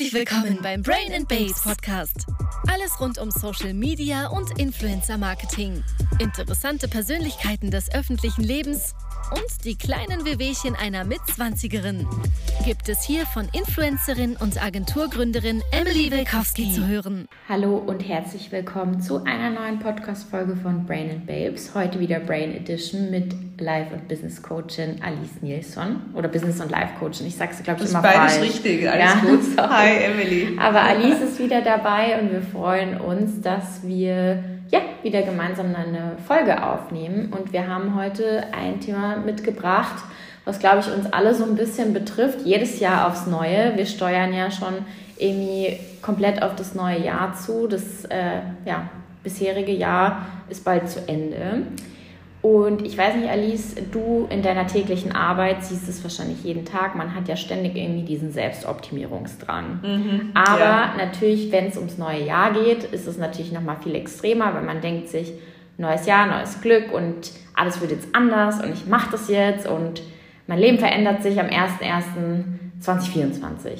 Herzlich willkommen beim Brain and Babes Podcast. Alles rund um Social Media und Influencer Marketing. Interessante Persönlichkeiten des öffentlichen Lebens und die kleinen Wehwehchen einer Mitzwanzigerin gibt es hier von Influencerin und Agenturgründerin Emily Wilkowski zu hören. Hallo und herzlich willkommen zu einer neuen Podcast-Folge von Brain and Babes. Heute wieder Brain Edition mit Life- und Business Coachin Alice Nilsson oder Business- und Life Coachin. Ich sag's glaube ich immer falsch. Das ist beides richtig, alles ja, gut. Sorry. Hi Emily. Aber Alice ist wieder dabei und wir freuen uns, dass wir ja, wieder gemeinsam eine Folge aufnehmen. Und wir haben heute ein Thema mitgebracht, was, glaube ich, uns alle so ein bisschen betrifft, jedes Jahr aufs Neue. Wir steuern ja schon irgendwie komplett auf das neue Jahr zu. Das äh, ja, bisherige Jahr ist bald zu Ende. Und ich weiß nicht, Alice, du in deiner täglichen Arbeit siehst es wahrscheinlich jeden Tag. Man hat ja ständig irgendwie diesen Selbstoptimierungsdrang. Mhm, Aber ja. natürlich, wenn es ums neue Jahr geht, ist es natürlich nochmal viel extremer, weil man denkt sich, neues Jahr, neues Glück und alles wird jetzt anders und ich mache das jetzt und mein Leben verändert sich am 01.01.2024.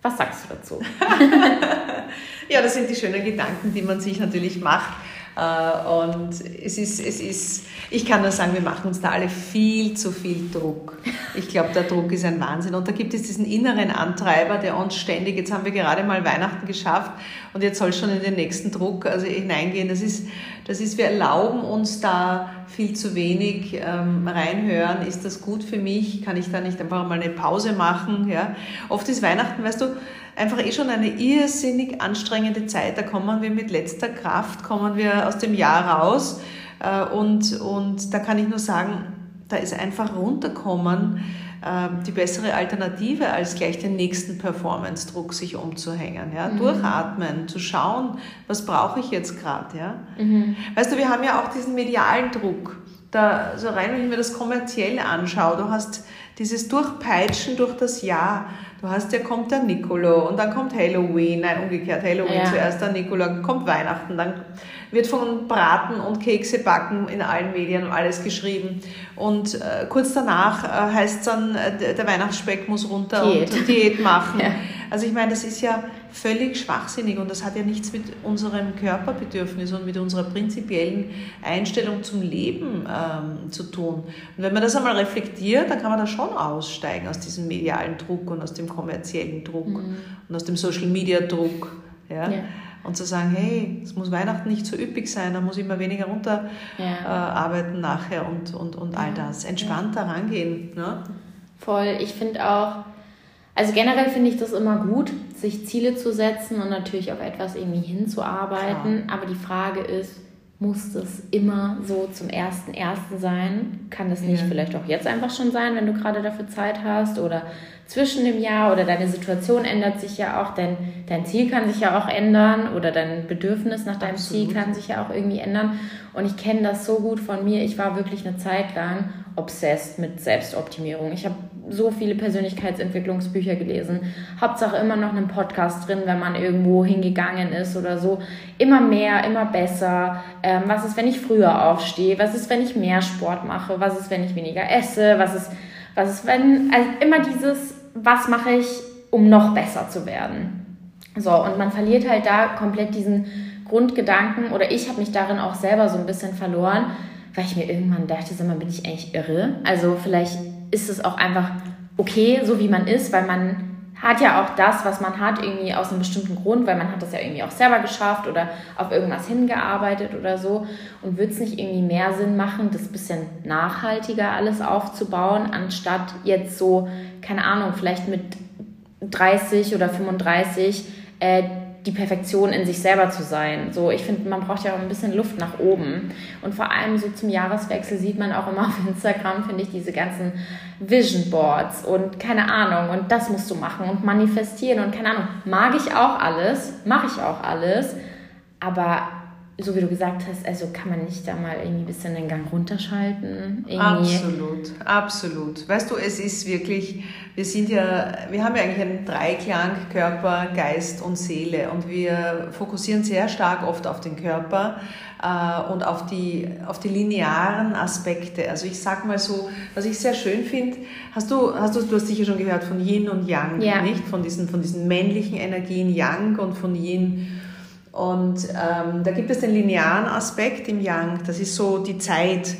Was sagst du dazu? ja, das sind die schönen Gedanken, die man sich natürlich macht. Äh, und es ist, es ist, ich kann nur sagen, wir machen uns da alle viel zu viel Druck. Ich glaube, der Druck ist ein Wahnsinn. Und da gibt es diesen inneren Antreiber, der uns ständig, jetzt haben wir gerade mal Weihnachten geschafft und jetzt soll schon in den nächsten Druck also hineingehen. Das ist, das ist, wir erlauben uns da viel zu wenig ähm, reinhören. Ist das gut für mich? Kann ich da nicht einfach mal eine Pause machen? Ja? Oft ist Weihnachten, weißt du, einfach eh schon eine irrsinnig anstrengende Zeit. Da kommen wir mit letzter Kraft, kommen wir aus dem Jahr raus. Äh, und, und da kann ich nur sagen, da ist einfach runterkommen die bessere Alternative, als gleich den nächsten Performance-Druck sich umzuhängen. Ja? Mhm. Durchatmen, zu schauen, was brauche ich jetzt gerade. Ja? Mhm. Weißt du, wir haben ja auch diesen medialen Druck. Da, so rein, wenn ich mir das kommerziell anschaue, du hast dieses Durchpeitschen durch das Jahr. Du hast ja, kommt der Nicolo und dann kommt Halloween, nein, umgekehrt, Halloween ja. zuerst, dann Nicolo, kommt Weihnachten, dann wird von Braten und Kekse backen in allen Medien alles geschrieben. Und äh, kurz danach äh, heißt es dann, äh, der Weihnachtsspeck muss runter Diät. und Diät machen. ja. Also ich meine, das ist ja völlig schwachsinnig und das hat ja nichts mit unserem Körperbedürfnis und mit unserer prinzipiellen Einstellung zum Leben ähm, zu tun. Und wenn man das einmal reflektiert, dann kann man da schon aussteigen aus diesem medialen Druck und aus dem kommerziellen Druck mhm. und aus dem Social Media Druck. Ja? ja? Und zu sagen, hey, es muss Weihnachten nicht so üppig sein, da muss ich immer weniger runterarbeiten ja. äh, nachher und, und, und all das. Entspannt ja. rangehen. Ne? Voll. Ich finde auch, also generell finde ich das immer gut, sich Ziele zu setzen und natürlich auf etwas irgendwie hinzuarbeiten. Klar. Aber die Frage ist, muss das immer so zum ersten ersten sein? Kann das nicht ja. vielleicht auch jetzt einfach schon sein, wenn du gerade dafür Zeit hast oder zwischen dem Jahr oder deine Situation ändert sich ja auch, dein, dein Ziel kann sich ja auch ändern oder dein Bedürfnis nach deinem Absolut. Ziel kann sich ja auch irgendwie ändern. Und ich kenne das so gut von mir. Ich war wirklich eine Zeit lang obsessed mit Selbstoptimierung. Ich habe so viele Persönlichkeitsentwicklungsbücher gelesen. Hauptsache immer noch einen Podcast drin, wenn man irgendwo hingegangen ist oder so. Immer mehr, immer besser. Ähm, was ist, wenn ich früher aufstehe? Was ist, wenn ich mehr Sport mache? Was ist, wenn ich weniger esse? Was ist, was ist, wenn, also immer dieses, was mache ich, um noch besser zu werden? So, und man verliert halt da komplett diesen Grundgedanken oder ich habe mich darin auch selber so ein bisschen verloren, weil ich mir irgendwann dachte, sag mal, bin ich eigentlich irre? Also vielleicht ist es auch einfach okay, so wie man ist, weil man hat ja auch das, was man hat, irgendwie aus einem bestimmten Grund, weil man hat das ja irgendwie auch selber geschafft oder auf irgendwas hingearbeitet oder so. Und würde es nicht irgendwie mehr Sinn machen, das bisschen nachhaltiger alles aufzubauen, anstatt jetzt so, keine Ahnung, vielleicht mit 30 oder 35 äh, die Perfektion in sich selber zu sein. So, ich finde, man braucht ja auch ein bisschen Luft nach oben. Und vor allem so zum Jahreswechsel sieht man auch immer auf Instagram, finde ich, diese ganzen Vision Boards und keine Ahnung und das musst du machen und manifestieren und keine Ahnung. Mag ich auch alles, mache ich auch alles, aber so wie du gesagt hast, also kann man nicht da mal irgendwie ein bisschen den Gang runterschalten? Irgendwie. Absolut, absolut. Weißt du, es ist wirklich, wir sind ja, wir haben ja eigentlich einen Dreiklang Körper, Geist und Seele und wir fokussieren sehr stark oft auf den Körper äh, und auf die, auf die linearen Aspekte. Also ich sag mal so, was ich sehr schön finde, hast du, hast du, du hast sicher schon gehört von Yin und Yang, ja. nicht? Von diesen, von diesen männlichen Energien Yang und von Yin. Und ähm, da gibt es den linearen Aspekt im Yang, das ist so die Zeit,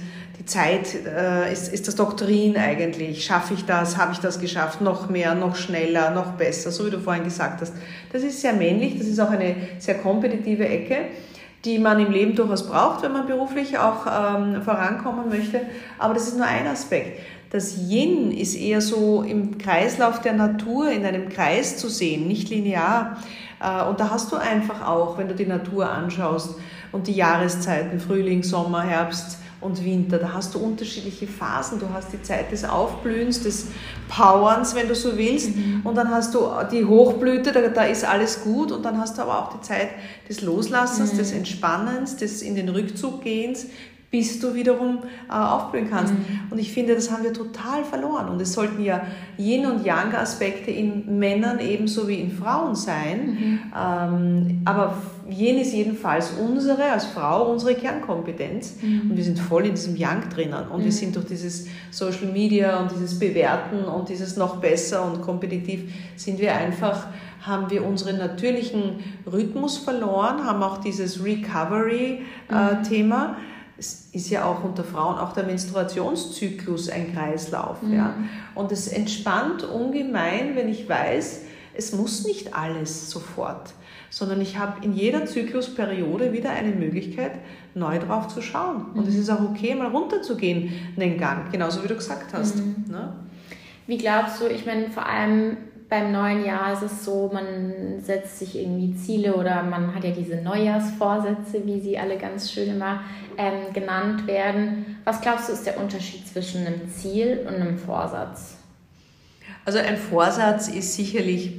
Zeit äh, ist, ist das Doktrin eigentlich. Schaffe ich das? Habe ich das geschafft? Noch mehr, noch schneller, noch besser, so wie du vorhin gesagt hast. Das ist sehr männlich, das ist auch eine sehr kompetitive Ecke, die man im Leben durchaus braucht, wenn man beruflich auch ähm, vorankommen möchte. Aber das ist nur ein Aspekt. Das Yin ist eher so im Kreislauf der Natur, in einem Kreis zu sehen, nicht linear. Äh, und da hast du einfach auch, wenn du die Natur anschaust und die Jahreszeiten, Frühling, Sommer, Herbst, und Winter. Da hast du unterschiedliche Phasen. Du hast die Zeit des Aufblühens, des Powerns, wenn du so willst. Mhm. Und dann hast du die Hochblüte, da, da, ist alles gut. Und dann hast du aber auch die Zeit des Loslassens, mhm. des Entspannens, des in den Rückzug gehens, bis du wiederum äh, aufblühen kannst. Mhm. Und ich finde, das haben wir total verloren. Und es sollten ja Yin- und Yang-Aspekte in Männern ebenso wie in Frauen sein. Mhm. Ähm, aber Yin ist jedenfalls unsere, als Frau, unsere Kernkompetenz. Mhm. Und wir sind voll in diesem Yang drinnen. Und wir mhm. sind durch dieses Social Media und dieses Bewerten und dieses noch besser und kompetitiv, sind wir einfach haben wir unseren natürlichen Rhythmus verloren, haben auch dieses Recovery-Thema. Äh, es ist ja auch unter Frauen auch der Menstruationszyklus ein Kreislauf. Mhm. Ja? Und es entspannt ungemein, wenn ich weiß, es muss nicht alles sofort, sondern ich habe in jeder Zyklusperiode wieder eine Möglichkeit, neu drauf zu schauen. Und mhm. es ist auch okay, mal runterzugehen, den Gang, genauso wie du gesagt hast. Mhm. Ne? Wie glaubst du, ich meine, vor allem beim neuen Jahr ist es so, man setzt sich irgendwie Ziele oder man hat ja diese Neujahrsvorsätze, wie sie alle ganz schön immer ähm, genannt werden. Was glaubst du, ist der Unterschied zwischen einem Ziel und einem Vorsatz? Also ein Vorsatz ist sicherlich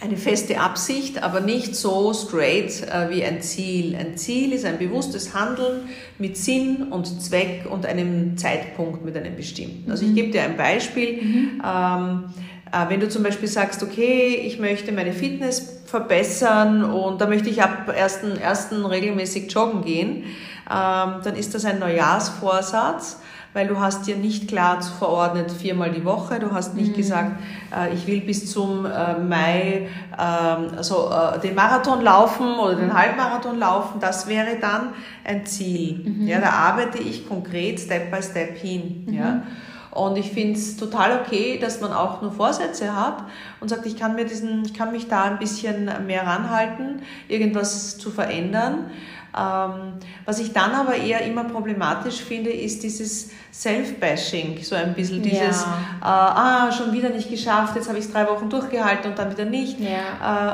eine feste Absicht, aber nicht so straight äh, wie ein Ziel. Ein Ziel ist ein bewusstes Handeln mit Sinn und Zweck und einem Zeitpunkt mit einem bestimmten. Also ich mhm. gebe dir ein Beispiel. Mhm. Ähm, äh, wenn du zum Beispiel sagst, okay, ich möchte meine Fitness verbessern und da möchte ich ab 1.1. regelmäßig joggen gehen, ähm, dann ist das ein Neujahrsvorsatz weil du hast dir nicht klar verordnet viermal die Woche, du hast nicht mhm. gesagt, äh, ich will bis zum äh, Mai ähm, also, den Marathon laufen oder den Halbmarathon laufen, das wäre dann ein Ziel. Mhm. Ja, da arbeite ich konkret Step by Step hin. Mhm. Ja. Und ich finde es total okay, dass man auch nur Vorsätze hat und sagt, ich kann mir diesen, ich kann mich da ein bisschen mehr ranhalten, irgendwas zu verändern. Ähm, was ich dann aber eher immer problematisch finde, ist dieses Self-Bashing, so ein bisschen dieses, ja. äh, ah, schon wieder nicht geschafft, jetzt habe ich es drei Wochen durchgehalten und dann wieder nicht. Ja.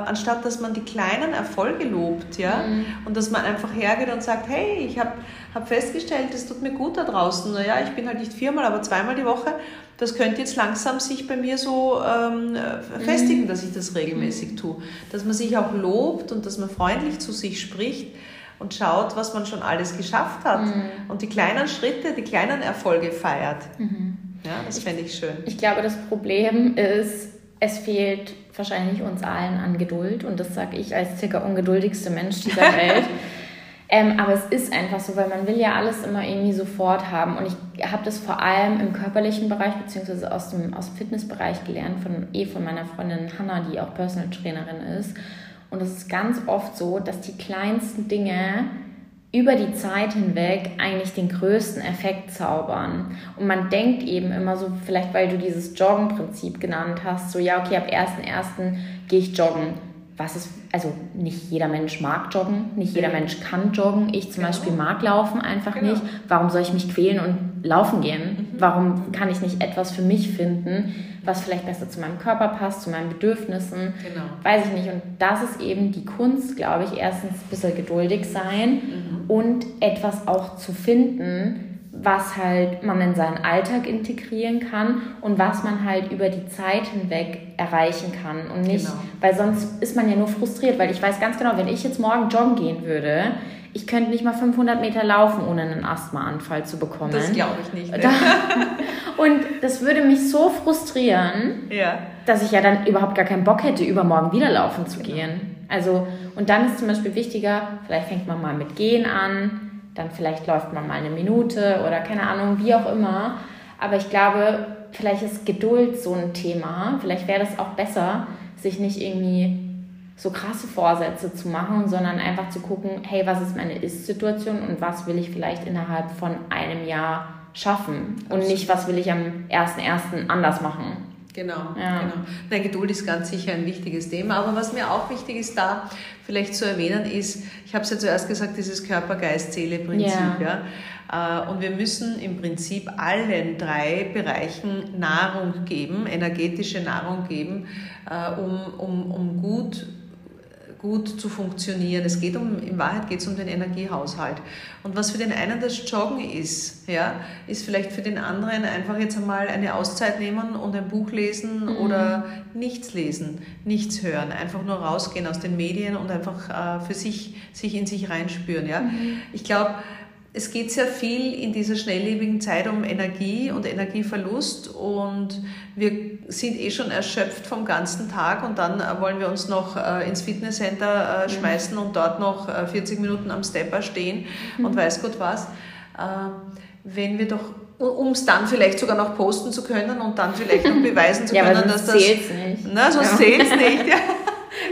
Äh, anstatt dass man die kleinen Erfolge lobt, ja, mhm. und dass man einfach hergeht und sagt, hey, ich habe hab festgestellt, es tut mir gut da draußen. Naja, ich bin halt nicht viermal, aber zweimal die Woche. Das könnte jetzt langsam sich bei mir so ähm, festigen, mhm. dass ich das regelmäßig tue. Dass man sich auch lobt und dass man freundlich zu sich spricht und schaut, was man schon alles geschafft hat mhm. und die kleinen Schritte, die kleinen Erfolge feiert. Mhm. Ja, das fände ich schön. Ich glaube, das Problem ist, es fehlt wahrscheinlich uns allen an Geduld und das sage ich als circa ungeduldigste Mensch dieser Welt. Ähm, aber es ist einfach so, weil man will ja alles immer irgendwie sofort haben und ich habe das vor allem im körperlichen Bereich beziehungsweise aus dem, aus Fitnessbereich gelernt von eh von meiner Freundin Hannah, die auch Personal Trainerin ist und es ist ganz oft so, dass die kleinsten Dinge über die Zeit hinweg eigentlich den größten Effekt zaubern. Und man denkt eben immer so, vielleicht weil du dieses Joggen-Prinzip genannt hast, so ja, okay, ab 1.1. gehe ich joggen. Was ist, also nicht jeder Mensch mag joggen, nicht jeder Mensch kann joggen. Ich zum genau. Beispiel mag laufen einfach genau. nicht. Warum soll ich mich quälen und laufen gehen? Mhm. Warum kann ich nicht etwas für mich finden, was vielleicht besser zu meinem Körper passt, zu meinen Bedürfnissen. Genau. Weiß ich nicht. Und das ist eben die Kunst, glaube ich, erstens ein bisschen geduldig sein mhm. und etwas auch zu finden, was halt man in seinen Alltag integrieren kann und was man halt über die Zeit hinweg erreichen kann und nicht, genau. weil sonst ist man ja nur frustriert, weil ich weiß ganz genau, wenn ich jetzt morgen joggen gehen würde, ich könnte nicht mal 500 Meter laufen, ohne einen Asthmaanfall zu bekommen. Das glaube ich nicht. Ne? Und das würde mich so frustrieren, ja. dass ich ja dann überhaupt gar keinen Bock hätte, übermorgen wieder laufen zu genau. gehen. Also, und dann ist zum Beispiel wichtiger, vielleicht fängt man mal mit Gehen an, dann vielleicht läuft man mal eine Minute oder keine Ahnung, wie auch immer. Aber ich glaube, vielleicht ist Geduld so ein Thema. Vielleicht wäre das auch besser, sich nicht irgendwie so krasse Vorsätze zu machen, sondern einfach zu gucken, hey, was ist meine Ist-Situation und was will ich vielleicht innerhalb von einem Jahr schaffen Absolut. und nicht, was will ich am 1.1. anders machen. Genau, ja. genau. Nein, Geduld ist ganz sicher ein wichtiges Thema. Aber was mir auch wichtig ist, da vielleicht zu erwähnen, ist, ich habe es ja zuerst gesagt, dieses Körper-Geist-Seele-Prinzip. Ja. ja. Äh, und wir müssen im Prinzip allen drei Bereichen Nahrung geben, energetische Nahrung geben, äh, um, um, um gut gut zu funktionieren. Es geht um, in Wahrheit geht es um den Energiehaushalt. Und was für den einen das Joggen ist, ja, ist vielleicht für den anderen einfach jetzt einmal eine Auszeit nehmen und ein Buch lesen mhm. oder nichts lesen, nichts hören, einfach nur rausgehen aus den Medien und einfach äh, für sich, sich in sich reinspüren. Ja. Mhm. Ich glaube, es geht sehr viel in dieser schnelllebigen Zeit um Energie und Energieverlust und wir sind eh schon erschöpft vom ganzen Tag und dann wollen wir uns noch äh, ins Fitnesscenter äh, mhm. schmeißen und dort noch 40 äh, Minuten am Stepper stehen mhm. und weiß Gott was. Wenn wir doch um es dann vielleicht sogar noch posten zu können und dann vielleicht noch beweisen zu können, ja, dass das. Nicht. Na, sonst ja. zählt es nicht. Ja.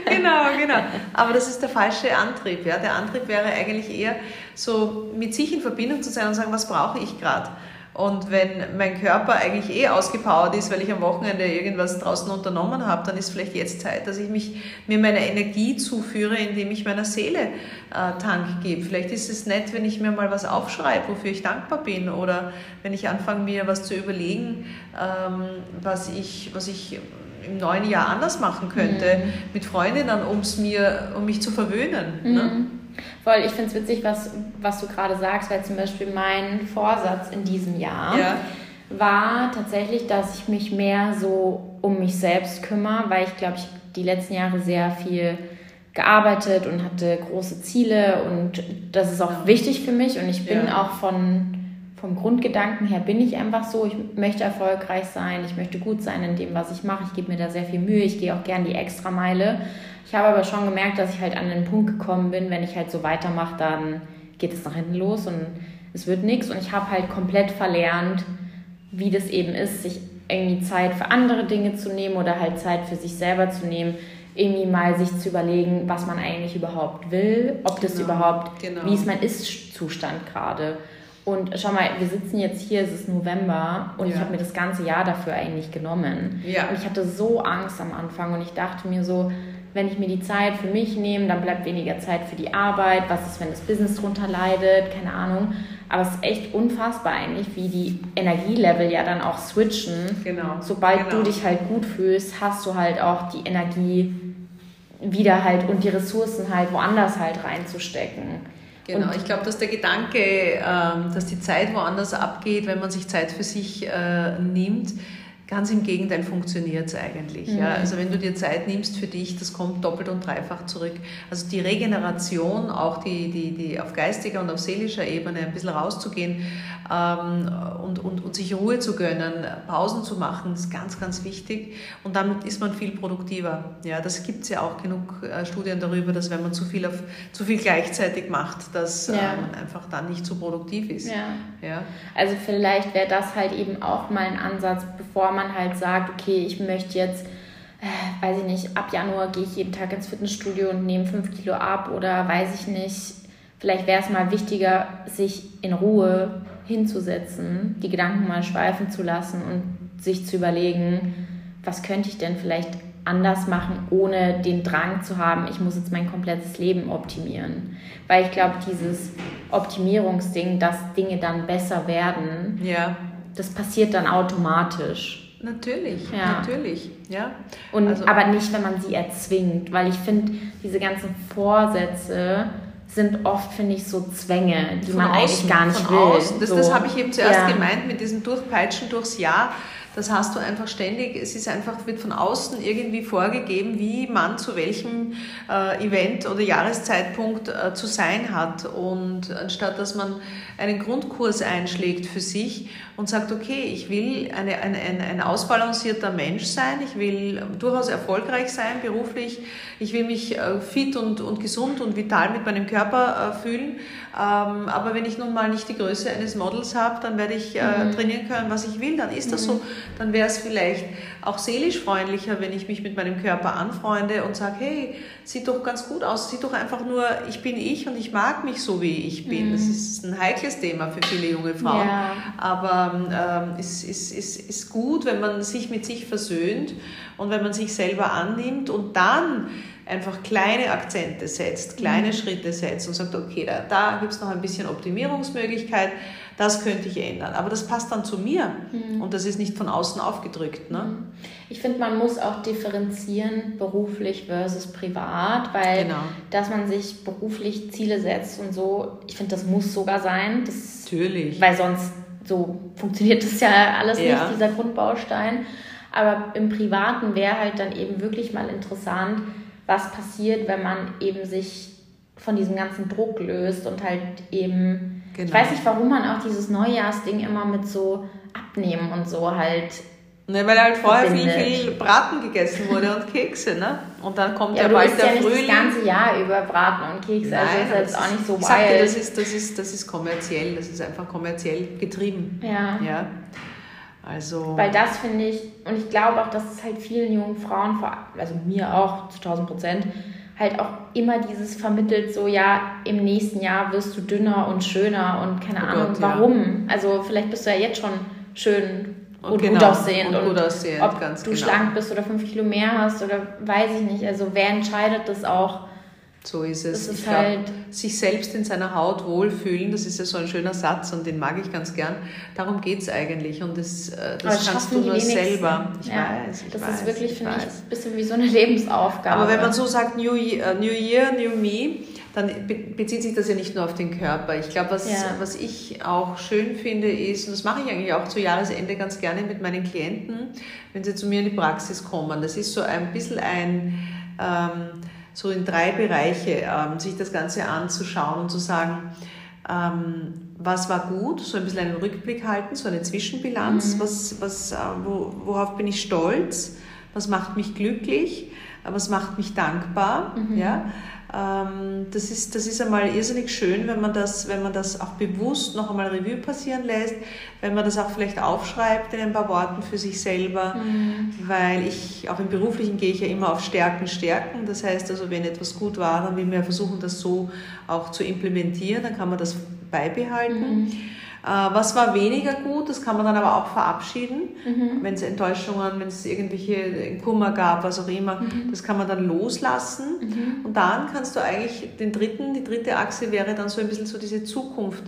genau, genau. Aber das ist der falsche Antrieb. Ja? Der Antrieb wäre eigentlich eher so mit sich in Verbindung zu sein und sagen, was brauche ich gerade? Und wenn mein Körper eigentlich eh ausgepowert ist, weil ich am Wochenende irgendwas draußen unternommen habe, dann ist vielleicht jetzt Zeit, dass ich mich, mir meine Energie zuführe, indem ich meiner Seele äh, Tank gebe. Vielleicht ist es nett, wenn ich mir mal was aufschreibe, wofür ich dankbar bin. Oder wenn ich anfange, mir was zu überlegen, ähm, was, ich, was ich im neuen Jahr anders machen könnte mhm. mit Freundinnen, um's mir, um mich zu verwöhnen. Mhm. Ne? Voll, ich finde es witzig, was, was du gerade sagst, weil zum Beispiel mein Vorsatz in diesem Jahr ja. war tatsächlich, dass ich mich mehr so um mich selbst kümmere, weil ich glaube, ich die letzten Jahre sehr viel gearbeitet und hatte große Ziele und das ist auch wichtig für mich und ich bin ja. auch von vom Grundgedanken her bin ich einfach so, ich möchte erfolgreich sein, ich möchte gut sein in dem, was ich mache, ich gebe mir da sehr viel Mühe, ich gehe auch gern die Extrameile. Ich habe aber schon gemerkt, dass ich halt an den Punkt gekommen bin, wenn ich halt so weitermache, dann geht es nach hinten los und es wird nichts und ich habe halt komplett verlernt, wie das eben ist, sich irgendwie Zeit für andere Dinge zu nehmen oder halt Zeit für sich selber zu nehmen, irgendwie mal sich zu überlegen, was man eigentlich überhaupt will, ob das genau, überhaupt, genau. wie ist mein Ist-Zustand gerade. Und schau mal, wir sitzen jetzt hier, es ist November und ja. ich habe mir das ganze Jahr dafür eigentlich genommen. Ja. Und ich hatte so Angst am Anfang und ich dachte mir so, wenn ich mir die Zeit für mich nehme, dann bleibt weniger Zeit für die Arbeit. Was ist, wenn das Business drunter leidet? Keine Ahnung. Aber es ist echt unfassbar eigentlich, wie die Energielevel ja dann auch switchen. Genau. Sobald genau. du dich halt gut fühlst, hast du halt auch die Energie wieder halt und die Ressourcen halt woanders halt reinzustecken. Genau, und ich glaube, dass der Gedanke, ähm, dass die Zeit woanders abgeht, wenn man sich Zeit für sich äh, nimmt, Ganz im Gegenteil funktioniert es eigentlich. Mhm. Ja. Also wenn du dir Zeit nimmst für dich, das kommt doppelt und dreifach zurück. Also die Regeneration, auch die, die, die auf geistiger und auf seelischer Ebene ein bisschen rauszugehen ähm, und, und, und sich Ruhe zu gönnen, Pausen zu machen, ist ganz, ganz wichtig. Und damit ist man viel produktiver. Ja, das gibt es ja auch genug äh, Studien darüber, dass wenn man zu viel, auf, zu viel gleichzeitig macht, dass ja. äh, einfach dann nicht so produktiv ist. Ja. Ja. Also vielleicht wäre das halt eben auch mal ein Ansatz, bevor man man halt sagt, okay, ich möchte jetzt, äh, weiß ich nicht, ab Januar gehe ich jeden Tag ins Fitnessstudio und nehme 5 Kilo ab oder weiß ich nicht, vielleicht wäre es mal wichtiger, sich in Ruhe hinzusetzen, die Gedanken mal schweifen zu lassen und sich zu überlegen, was könnte ich denn vielleicht anders machen, ohne den Drang zu haben, ich muss jetzt mein komplettes Leben optimieren. Weil ich glaube, dieses Optimierungsding, dass Dinge dann besser werden, ja. das passiert dann automatisch. Natürlich, ja. natürlich, ja. Und, also, aber nicht, wenn man sie erzwingt, weil ich finde, diese ganzen Vorsätze sind oft, finde ich, so Zwänge, die man außen, eigentlich gar nicht will. Außen. Das, so. das habe ich eben zuerst ja. gemeint mit diesem Durchpeitschen durchs Jahr. Das hast du einfach ständig. Es ist einfach, wird von außen irgendwie vorgegeben, wie man zu welchem äh, Event oder Jahreszeitpunkt äh, zu sein hat. Und anstatt dass man einen Grundkurs einschlägt für sich und sagt, okay, ich will eine, eine, ein, ein ausbalancierter Mensch sein, ich will durchaus erfolgreich sein beruflich, ich will mich äh, fit und, und gesund und vital mit meinem Körper äh, fühlen. Ähm, aber wenn ich nun mal nicht die Größe eines Models habe, dann werde ich äh, mhm. trainieren können, was ich will, dann ist das mhm. so. Dann wäre es vielleicht auch seelisch freundlicher, wenn ich mich mit meinem Körper anfreunde und sage, hey, sieht doch ganz gut aus, sieht doch einfach nur, ich bin ich und ich mag mich so, wie ich bin. Mhm. Das ist ein heikles Thema für viele junge Frauen. Ja. Aber ähm, es ist, ist, ist gut, wenn man sich mit sich versöhnt und wenn man sich selber annimmt und dann einfach kleine Akzente setzt, kleine mhm. Schritte setzt und sagt, okay, da, da gibt es noch ein bisschen Optimierungsmöglichkeit, das könnte ich ändern. Aber das passt dann zu mir mhm. und das ist nicht von außen aufgedrückt. Ne? Mhm. Ich finde, man muss auch differenzieren, beruflich versus privat, weil genau. dass man sich beruflich Ziele setzt und so, ich finde, das muss sogar sein. Das, Natürlich. Weil sonst so funktioniert das ja alles ja. nicht, dieser Grundbaustein. Aber im Privaten wäre halt dann eben wirklich mal interessant, was passiert, wenn man eben sich von diesem ganzen Druck löst und halt eben, genau. ich weiß nicht, warum man auch dieses Neujahrsding immer mit so Abnehmen und so halt. Ne, weil halt vorher viel, viel Braten gegessen wurde und Kekse, ne? Und dann kommt ja, ja bald der ja Frühling. das ganze Jahr über Braten und Kekse, also Nein, also ist jetzt auch nicht so wild. Sagte, das ist, das, ist, das ist kommerziell, das ist einfach kommerziell getrieben. Ja. ja. Also Weil das finde ich, und ich glaube auch, dass es halt vielen jungen Frauen, also mir auch zu 1000 Prozent, halt auch immer dieses vermittelt, so ja, im nächsten Jahr wirst du dünner und schöner und keine oh Ahnung, Gott, warum. Ja. Also vielleicht bist du ja jetzt schon schön und, und genau, gut aussehend. Und, gut aussehend, ob du genau. schlank bist oder fünf Kilo mehr hast oder weiß ich nicht. Also wer entscheidet das auch? So ist es. ist ich halt glaub, sich selbst in seiner Haut wohlfühlen, das ist ja so ein schöner Satz und den mag ich ganz gern. Darum geht es eigentlich und das, äh, das kannst du nur selber. Ich ja, weiß, ich Das weiß, ist wirklich, finde ich, ein bisschen wie so eine Lebensaufgabe. Aber wenn man so sagt, New Year, New, Year, New Me, dann bezieht sich das ja nicht nur auf den Körper. Ich glaube, was, ja. was ich auch schön finde, ist, und das mache ich eigentlich auch zu Jahresende ganz gerne mit meinen Klienten, wenn sie zu mir in die Praxis kommen. Das ist so ein bisschen ein... Ähm, so in drei Bereiche ähm, sich das Ganze anzuschauen und zu sagen, ähm, was war gut, so ein bisschen einen Rückblick halten, so eine Zwischenbilanz, mhm. was, was, äh, wo, worauf bin ich stolz, was macht mich glücklich, was macht mich dankbar, mhm. ja, das ist, das ist einmal irrsinnig schön, wenn man, das, wenn man das auch bewusst noch einmal Revue passieren lässt, wenn man das auch vielleicht aufschreibt in ein paar Worten für sich selber, mhm. weil ich, auch im Beruflichen gehe ich ja immer auf Stärken, Stärken. Das heißt also, wenn etwas gut war, dann will man ja versuchen, das so auch zu implementieren, dann kann man das beibehalten. Mhm. Äh, was war weniger gut, das kann man dann aber auch verabschieden, mhm. wenn es Enttäuschungen, wenn es irgendwelche Kummer gab, was auch immer, mhm. das kann man dann loslassen. Mhm. Und dann kannst du eigentlich den dritten, die dritte Achse wäre dann so ein bisschen so diese Zukunft.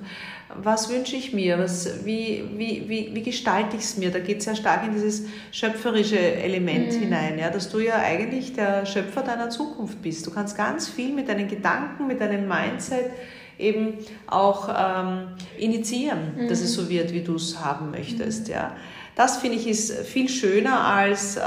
Was wünsche ich mir? Was, wie, wie, wie, wie gestalte ich es mir? Da geht es sehr stark in dieses schöpferische Element mhm. hinein, ja, dass du ja eigentlich der Schöpfer deiner Zukunft bist. Du kannst ganz viel mit deinen Gedanken, mit deinem Mindset, eben auch ähm, initiieren, mhm. dass es so wird, wie du es haben möchtest. Mhm. Ja. Das finde ich ist viel schöner, als äh,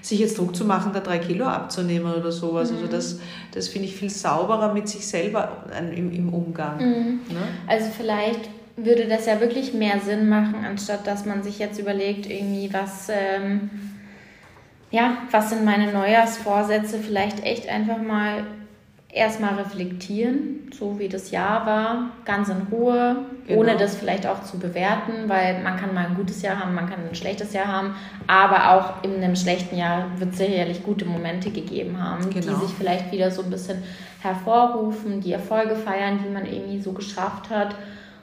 sich jetzt Druck zu machen, da drei Kilo abzunehmen oder sowas. Also mhm. Also das, das finde ich viel sauberer mit sich selber im, im Umgang. Mhm. Ne? Also vielleicht würde das ja wirklich mehr Sinn machen, anstatt dass man sich jetzt überlegt, irgendwie was, ähm, ja, was sind meine Neujahrsvorsätze, vielleicht echt einfach mal erstmal reflektieren, so wie das Jahr war, ganz in Ruhe, genau. ohne das vielleicht auch zu bewerten, weil man kann mal ein gutes Jahr haben, man kann ein schlechtes Jahr haben, aber auch in einem schlechten Jahr wird es sicherlich gute Momente gegeben haben, genau. die sich vielleicht wieder so ein bisschen hervorrufen, die Erfolge feiern, die man irgendwie so geschafft hat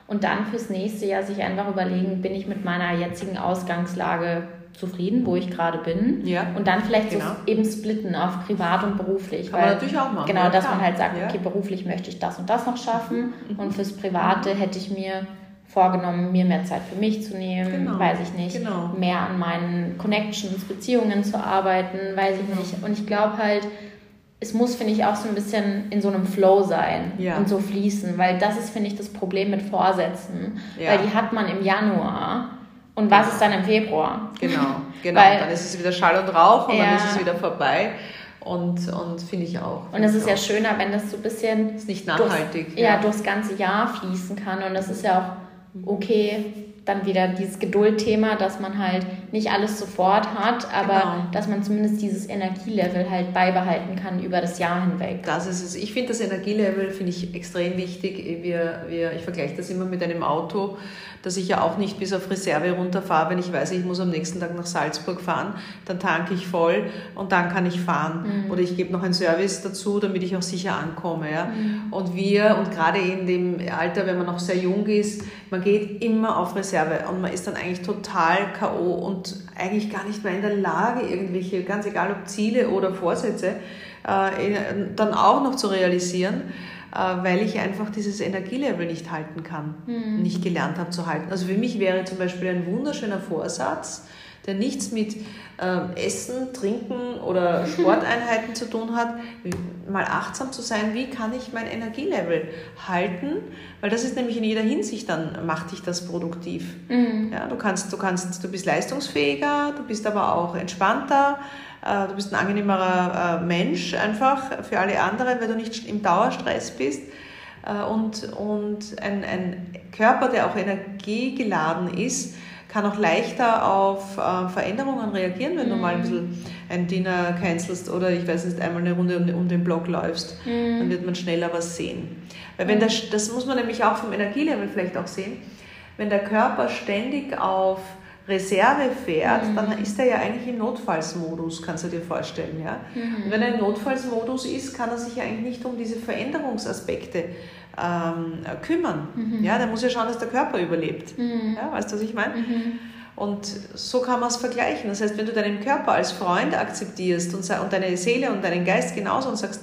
und dann fürs nächste Jahr sich einfach überlegen, bin ich mit meiner jetzigen Ausgangslage zufrieden, wo ich gerade bin. Ja. Und dann vielleicht genau. so eben splitten auf privat und beruflich. Kann weil, man natürlich auch machen. Genau, ja, dass klar. man halt sagt, ja. okay, beruflich möchte ich das und das noch schaffen mhm. und fürs Private hätte ich mir vorgenommen, mir mehr Zeit für mich zu nehmen, genau. weiß ich nicht, genau. mehr an meinen Connections, Beziehungen zu arbeiten, weiß ich nicht. Und ich glaube halt, es muss, finde ich, auch so ein bisschen in so einem Flow sein ja. und so fließen, weil das ist, finde ich, das Problem mit Vorsätzen, weil die hat man im Januar Und was ist dann im Februar? Genau, genau. Weil, dann ist es wieder Schall und Rauch und ja. dann ist es wieder vorbei. Und, und finde ich auch. Und es ist ja schöner, wenn das so ein bisschen. Ist nicht nachhaltig. Durchs, ja. ja, durchs ganze Jahr fließen kann. Und das ist ja auch okay, dann wieder dieses Geduldthema, dass man halt nicht alles sofort hat, aber genau. dass man zumindest dieses Energielevel halt beibehalten kann über das Jahr hinweg. Das ist es. Ich finde das Energielevel finde ich extrem wichtig. Wir, wir, ich vergleiche das immer mit einem Auto dass ich ja auch nicht bis auf Reserve runterfahre, wenn ich weiß, ich muss am nächsten Tag nach Salzburg fahren, dann tanke ich voll und dann kann ich fahren. Mhm. Oder ich gebe noch einen Service dazu, damit ich auch sicher ankomme. Ja? Mhm. Und wir, und gerade in dem Alter, wenn man noch sehr jung ist, man geht immer auf Reserve und man ist dann eigentlich total K.O. und eigentlich gar nicht mehr in der Lage, irgendwelche, ganz egal ob Ziele oder Vorsätze, äh, dann auch noch zu realisieren. Äh, weil ich einfach dieses Energielevel nicht halten kann, mhm. nicht gelernt habe zu halten. Also für mich wäre zum Beispiel ein wunderschöner Vorsatz, der nichts mit äh, Essen, Trinken oder Sporteinheiten zu tun hat, mal achtsam zu sein, wie kann ich mein Energielevel halten, weil das ist nämlich in jeder Hinsicht dann, macht dich das produktiv. Mhm. Ja, du, kannst, du, kannst, du bist leistungsfähiger, du bist aber auch entspannter, du bist ein angenehmerer äh, Mensch einfach für alle anderen, weil du nicht im Dauerstress bist. Äh, und, und ein, ein Körper, der auch energiegeladen ist, kann auch leichter auf Veränderungen reagieren, wenn mhm. du mal ein bisschen ein Dinner cancelst oder ich weiß nicht, einmal eine Runde um, um den Block läufst, mhm. dann wird man schneller was sehen. Weil wenn das, das muss man nämlich auch vom Energielevel vielleicht auch sehen, wenn der Körper ständig auf Reserve fährt, mhm. dann ist er ja eigentlich im Notfallsmodus, kannst du dir vorstellen. Ja? Mhm. Und wenn er im Notfallsmodus ist, kann er sich ja eigentlich nicht um diese Veränderungsaspekte ähm, kümmern. Mhm. Ja? Der muss ja schauen, dass der Körper überlebt. Mhm. Ja? Weißt du, was ich meine? Mhm. Und so kann man es vergleichen. Das heißt, wenn du deinen Körper als Freund akzeptierst und, und deine Seele und deinen Geist genauso und sagst,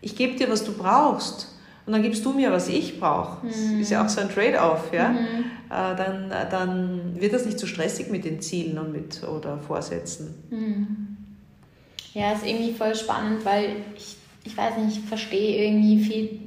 ich gebe dir, was du brauchst, und dann gibst du mir, was ich brauche. Das mhm. ist ja auch so ein Trade-off, ja. Mhm. Äh, dann, dann wird das nicht so stressig mit den Zielen und mit oder Vorsätzen. Mhm. Ja, ist irgendwie voll spannend, weil ich, ich weiß nicht, ich verstehe irgendwie viel,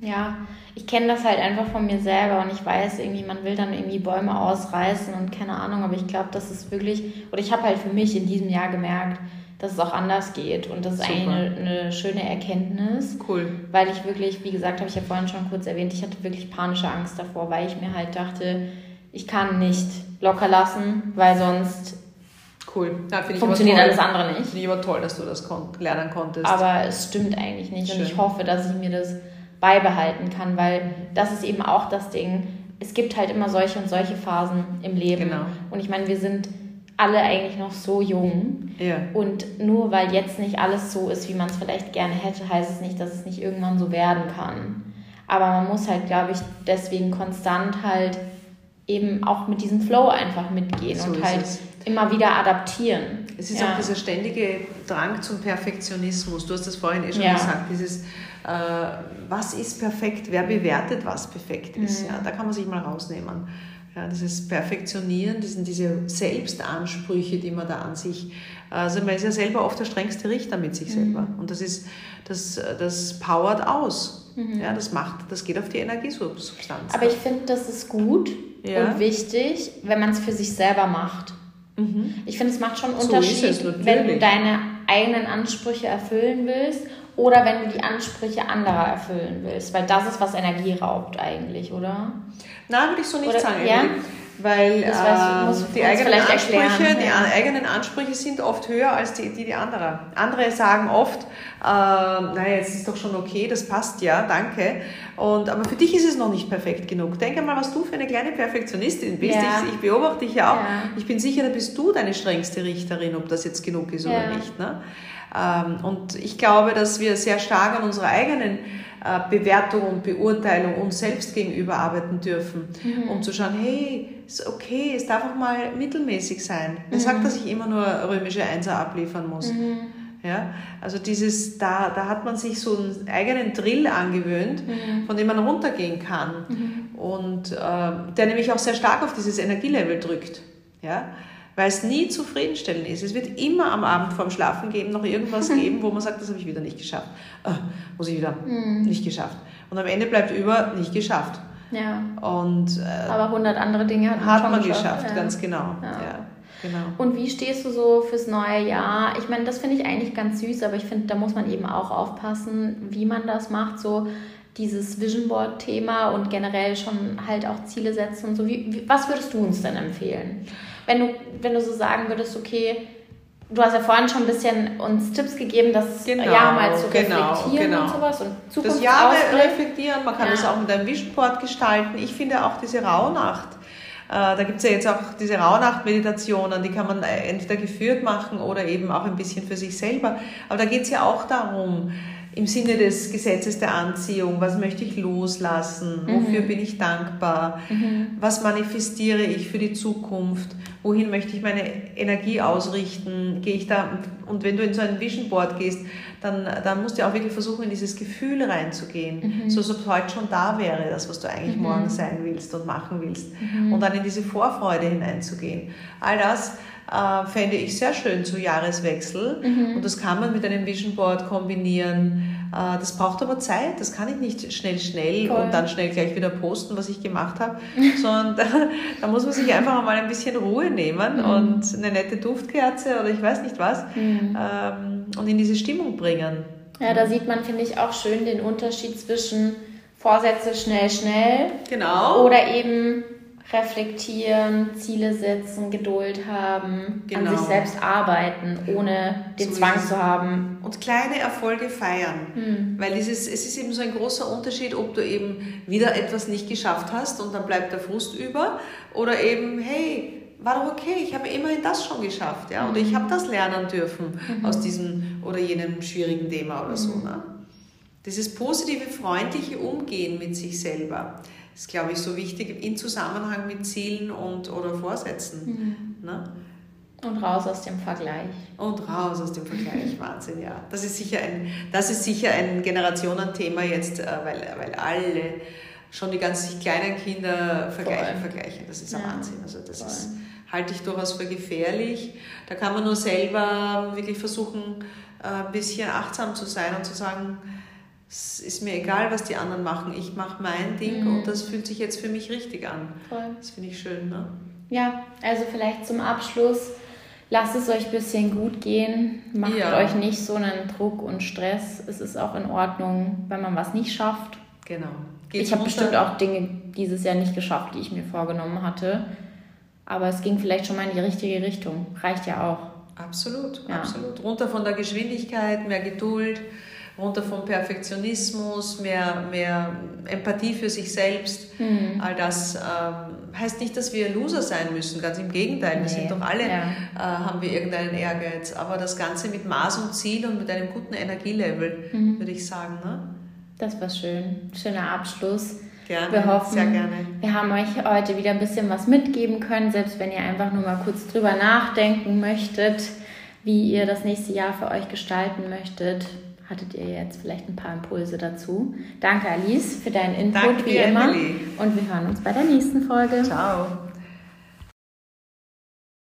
ja, ich kenne das halt einfach von mir selber und ich weiß irgendwie, man will dann irgendwie Bäume ausreißen und keine Ahnung, aber ich glaube, das ist wirklich, oder ich habe halt für mich in diesem Jahr gemerkt, dass es auch anders geht. Und das ist Super. eigentlich eine, eine, schöne Erkenntnis. Cool. Weil ich wirklich, wie gesagt, habe ich ja vorhin schon kurz erwähnt, ich hatte wirklich panische Angst davor, weil ich mir halt dachte, ich kann nicht locker lassen, weil sonst cool. Ja, funktioniert alles andere nicht. Finde ich aber toll, dass du das kon lernen konntest. Aber es stimmt eigentlich nicht. Schön. Und ich hoffe, dass ich mir das beibehalten kann, weil das ist eben auch das Ding. Es gibt halt immer solche und solche Phasen im Leben. Genau. Und ich meine, wir sind alle eigentlich noch so jung. Ja. Und nur weil jetzt nicht alles so ist, wie man es vielleicht gerne hätte, heißt es nicht, dass es nicht irgendwann so werden kann. Aber man muss halt, glaube ich, deswegen konstant halt eben auch mit diesem Flow einfach mitgehen so und halt es. immer wieder adaptieren. Es ist ja. auch dieser ständige Drang zum Perfektionismus. Du hast das vorhin eh schon ja. gesagt, dieses äh, was ist perfekt, wer bewertet, was perfekt ist. Mhm. Ja, da kann man sich mal rausnehmen. Ja, dieses Perfektionieren, diesen, diese Selbstansprüche, die man da an sich, also man ist ja selber oft der strengste Richter mit sich selber. Mhm. Und das ist, das, das powert aus. Mhm. Ja, das macht, das geht auf die Energiesubstanz. Aber ich finde, das ist gut ja. und wichtig, wenn man es für sich selber macht. Mhm. Ich finde, es macht schon einen Unterschied, es, wenn du deine eigenen Ansprüche erfüllen willst oder wenn du die Ansprüche anderer erfüllen willst, weil das ist, was Energie raubt eigentlich, oder? Nein, würde ich so nicht oder, sagen. Ja? Weil das heißt, äh, die, eigenen Ansprüche, die ja. eigenen Ansprüche sind oft höher als die, die, die anderer. Andere sagen oft, äh, naja, jetzt ist doch schon okay, das passt ja, danke. Und, aber für dich ist es noch nicht perfekt genug. Denke mal, was du für eine kleine Perfektionistin bist. Ja. Ich, ich, beobachte dich ja auch. Ja. Ich bin sicher, da bist du deine strengste Richterin, ob das jetzt genug ist oder nicht. Ne? Ähm, und ich glaube, dass wir sehr stark an unserer eigenen äh, Bewertung und Beurteilung uns selbst gegenüber arbeiten dürfen, mhm. um zu schauen, hey, ist okay, es darf auch mal mittelmäßig sein. Wer mhm. sagt, dass ich immer nur römische Einser abliefern muss? Mhm. Ja, also dieses, da, da hat man sich so einen eigenen Drill angewöhnt, mhm. von dem man runtergehen kann mhm. und äh, der nämlich auch sehr stark auf dieses Energielevel drückt. Ja, weil es nie zufriedenstellend ist. Es wird immer am Abend vorm Schlafen gehen noch irgendwas geben, wo man sagt, das habe ich wieder nicht geschafft. Oh, muss ich wieder mhm. nicht geschafft. Und am Ende bleibt über nicht geschafft. Ja. Und, äh, Aber 100 andere Dinge hat man, hat man geschafft. geschafft, ja. ganz genau. Ja. Ja. genau. Und wie stehst du so fürs neue Jahr? Ich meine, das finde ich eigentlich ganz süß, aber ich finde, da muss man eben auch aufpassen, wie man das macht. So dieses Vision Board Thema und generell schon halt auch Ziele setzen und so. Wie, was würdest du uns denn empfehlen? Wenn du, wenn du so sagen würdest, okay, du hast ja vorhin schon ein bisschen uns Tipps gegeben, das Genau, Jahr mal zu genau, reflektieren genau. und sowas und das Jahr reflektieren, man kann Ja. das auch mit einem Vision Board gestalten. Ich finde auch diese Rauhnacht, äh, da gibt es ja jetzt auch diese Rauhnacht-Meditationen, die kann man äh, entweder geführt machen oder eben auch ein bisschen für sich selber. Aber da geht es ja auch darum, im Sinne des Gesetzes der Anziehung, was möchte ich loslassen, wofür bin ich dankbar, was manifestiere ich für die Zukunft, wohin möchte ich meine Energie ausrichten, gehe ich da, und wenn du in so ein Vision Board gehst, dann, dann musst du auch wirklich versuchen, in dieses Gefühl reinzugehen, so als ob es heute schon da wäre, das, was du eigentlich morgen sein willst und machen willst, und dann in diese Vorfreude hineinzugehen. All das äh, fände ich sehr schön zu Jahreswechsel. Und das kann man mit einem Vision Board kombinieren. Äh, das braucht aber Zeit, das kann ich nicht schnell, schnell Voll. und dann schnell gleich wieder posten, was ich gemacht habe, sondern da, da muss man sich einfach mal ein bisschen Ruhe nehmen und eine nette Duftkerze oder ich weiß nicht was ähm, und in diese Stimmung bringen. Ja, da sieht man, finde ich, auch schön den Unterschied zwischen Vorsätze schnell, schnell Genau. oder eben reflektieren, Ziele setzen, Geduld haben, Genau. an sich selbst arbeiten, ohne den So Zwang ist es. zu haben. und kleine Erfolge feiern. Weil dieses, es ist eben so ein großer Unterschied, ob du eben wieder etwas nicht geschafft hast und dann bleibt der Frust über oder eben, hey, war doch okay, ich habe immerhin das schon geschafft, ja, oder ich habe das lernen dürfen aus diesem oder jenem schwierigen Thema oder so. Ne? Dieses positive, freundliche Umgehen mit sich selber ist, glaube ich, so wichtig in Zusammenhang mit Zielen und oder Vorsätzen. Ne? Und raus aus dem Vergleich. Und raus aus dem Vergleich, Wahnsinn, ja. Das ist sicher ein, das ist sicher ein Generationenthema jetzt, äh, weil, weil alle schon die ganz kleinen Kinder vergleichen, Voll. vergleichen. Das ist Ja, ein Wahnsinn. Also das voll. ist, halte ich durchaus für gefährlich. Da kann man nur selber wirklich versuchen, äh, ein bisschen achtsam zu sein und zu sagen, es ist mir egal, was die anderen machen. Ich mache mein Ding Mhm. und das fühlt sich jetzt für mich richtig an. Voll. Das finde ich schön, ne? Ja, also vielleicht zum Abschluss, lasst es euch ein bisschen gut gehen. Macht Ja. euch nicht so einen Druck und Stress. Es ist auch in Ordnung, wenn man was nicht schafft. Genau. ich habe bestimmt auch Dinge dieses Jahr nicht geschafft, die ich mir vorgenommen hatte. Aber es ging vielleicht schon mal in die richtige Richtung. Reicht ja auch. Absolut, Ja. absolut. Runter von der Geschwindigkeit, mehr Geduld, runter vom Perfektionismus, mehr, mehr Empathie für sich selbst. Hm. All das ähm, heißt nicht, dass wir Loser sein müssen, ganz im Gegenteil. Wir Nee, sind doch alle, ja. äh, haben wir irgendeinen Ehrgeiz. Aber das Ganze mit Maß und Ziel und mit einem guten Energielevel, Mhm. würde ich sagen. Ne? Das war schön. Schöner Abschluss. Gerne, Wir hoffen, sehr gerne. wir haben euch heute wieder ein bisschen was mitgeben können, selbst wenn ihr einfach nur mal kurz drüber nachdenken möchtet, wie ihr das nächste Jahr für euch gestalten möchtet. Hattet ihr jetzt vielleicht ein paar Impulse dazu? Danke, Alice, für deinen Input Danke wie dir, immer. Emily. Und wir hören uns bei der nächsten Folge. Ciao.